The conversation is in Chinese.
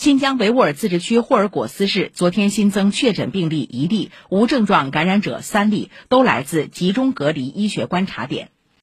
新疆维吾尔自治区霍尔果斯市昨天新增确诊病例一例无症状感染者三例都来自集中隔离医学观察点。